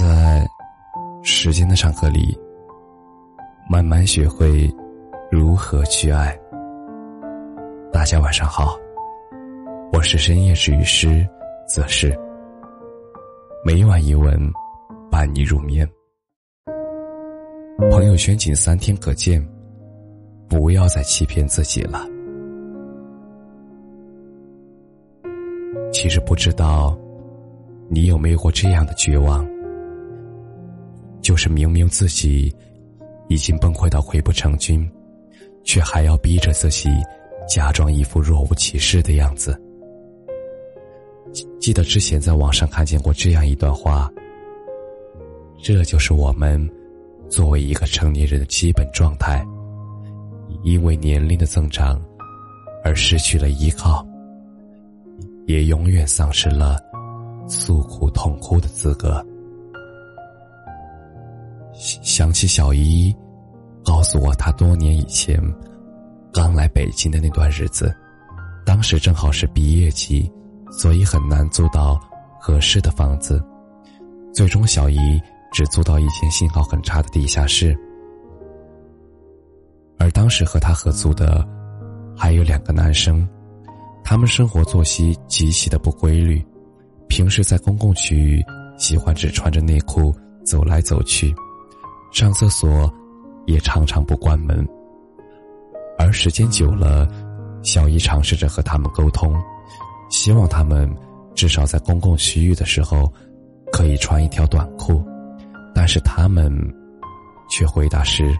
在时间的长河里，慢慢学会如何去爱。大家晚上好，我是深夜治愈师则是每晚一文伴你入眠。朋友圈仅三天可见，不要再欺骗自己了。其实不知道你有没有过这样的绝望。就是明明自己已经崩溃到溃不成军，却还要逼着自己假装一副若无其事的样子。记得之前在网上看见过这样一段话：这就是我们作为一个成年人的基本状态，因为年龄的增长而失去了依靠，也永远丧失了诉苦痛哭的资格。想起小姨告诉我，她多年以前刚来北京的那段日子，当时正好是毕业季，所以很难租到合适的房子。最终，小姨只租到一间信号很差的地下室。而当时和她合租的还有两个男生，他们生活作息极其的不规律，平时在公共区域喜欢只穿着内裤走来走去。上厕所也常常不关门，而时间久了，小姨尝试着和他们沟通，希望他们至少在公共区域的时候可以穿一条短裤，但是他们却回答是：“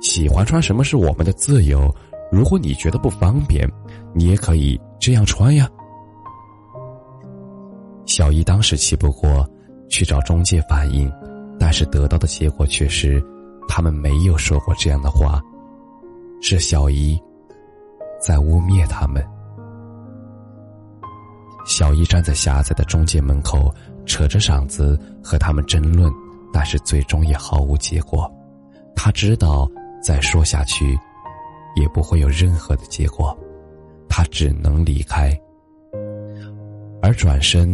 喜欢穿什么是我们的自由，如果你觉得不方便，你也可以这样穿呀。”小姨当时气不过，去找中介反映。但是得到的结果却是，他们没有说过这样的话，是小姨在污蔑他们。小姨站在狭窄的中介门口，扯着嗓子和他们争论，但是最终也毫无结果。他知道再说下去，也不会有任何的结果，他只能离开，而转身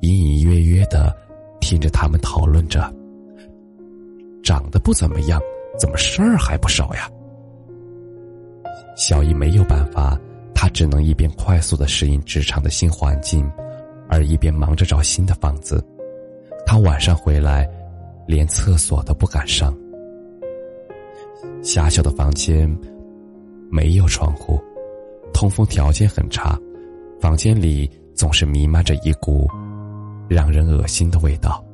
隐隐约约的听着他们讨论着。长得不怎么样，怎么事儿还不少呀？小姨没有办法，她只能一边快速的适应职场的新环境，而一边忙着找新的房子。她晚上回来，连厕所都不敢上。狭小的房间没有窗户，通风条件很差，房间里总是弥漫着一股让人恶心的味道。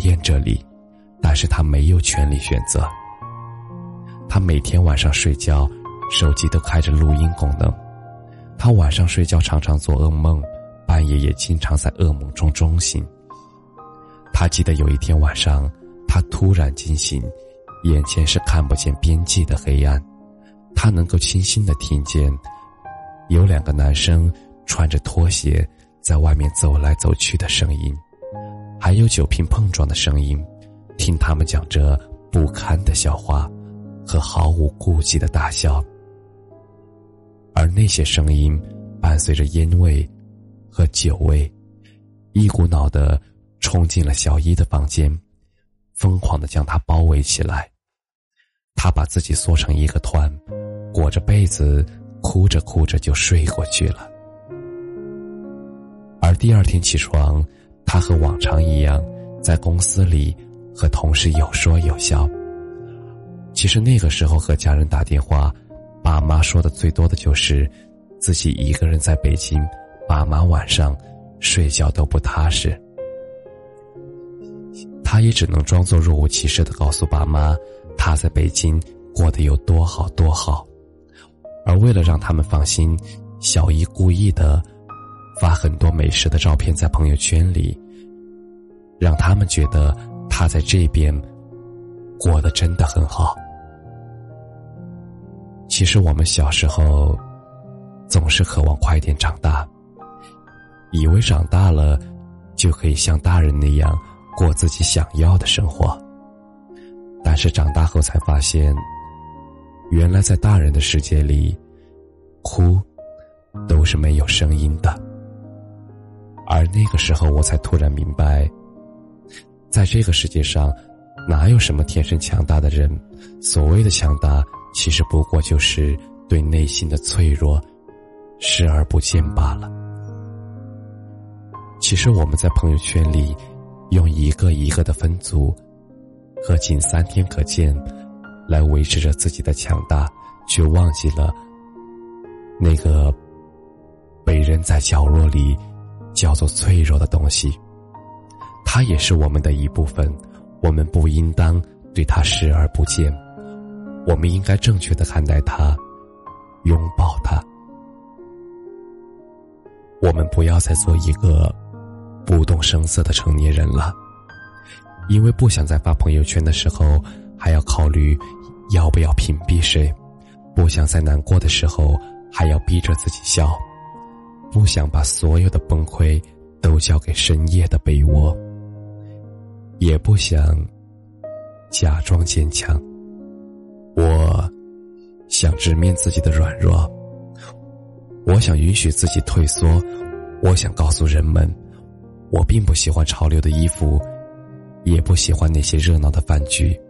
厌这里，但是他没有权利选择。他每天晚上睡觉，手机都开着录音功能。他晚上睡觉常常做噩梦，半夜也经常在噩梦中中醒。他记得有一天晚上，他突然惊醒，眼前是看不见边际的黑暗。他能够清晰的听见，有两个男生穿着拖鞋在外面走来走去的声音。还有酒瓶碰撞的声音，听他们讲着不堪的笑话，和毫无顾忌的大笑。而那些声音伴随着烟味和酒味，一股脑的冲进了小一的房间，疯狂的将他包围起来。他把自己缩成一个团，裹着被子，哭着哭着就睡过去了。而第二天起床。他和往常一样，在公司里和同事有说有笑。其实那个时候和家人打电话，爸妈说的最多的就是自己一个人在北京，爸妈晚上睡觉都不踏实。他也只能装作若无其事的告诉爸妈，他在北京过得有多好多好。而为了让他们放心，小姨故意的。发很多美食的照片在朋友圈里，让他们觉得他在这边过得真的很好。其实我们小时候总是渴望快点长大，以为长大了就可以像大人那样过自己想要的生活，但是长大后才发现，原来在大人的世界里，哭都是没有声音的。而那个时候，我才突然明白，在这个世界上，哪有什么天生强大的人？所谓的强大，其实不过就是对内心的脆弱视而不见罢了。其实我们在朋友圈里，用一个一个的分组和仅三天可见，来维持着自己的强大，却忘记了那个被人在角落里叫做脆弱的东西。它也是我们的一部分，我们不应当对它视而不见，我们应该正确的看待它，拥抱它。我们不要再做一个。不动声色的成年人了，因为不想在发朋友圈的时候还要考虑要不要屏蔽谁，不想在难过的时候还要逼着自己笑，不想把所有的崩溃都交给深夜的被窝，也不想假装坚强。我想直面自己的软弱，我想允许自己退缩，我想告诉人们。我并不喜欢潮流的衣服，也不喜欢那些热闹的饭局，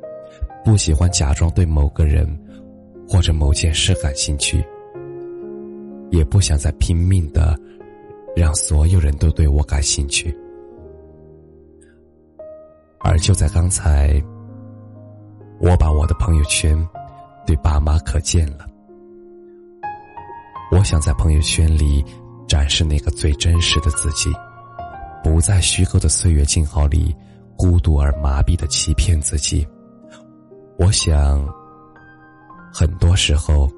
不喜欢假装对某个人或者某件事感兴趣，也不想再拼命的让所有人都对我感兴趣。而就在刚才，我把我的朋友圈对爸妈可见了。我想在朋友圈里展示那个最真实的自己。不在虚构的岁月静好里，孤独而麻痹的欺骗自己。我想，很多时候，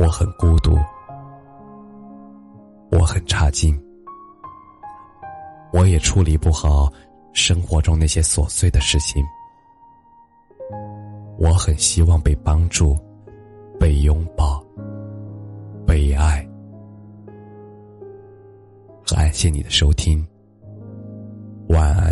我很孤独，我很差劲，我也处理不好生活中那些琐碎的事情。我很希望被帮助，被拥抱，被爱。感谢你的收听，晚安。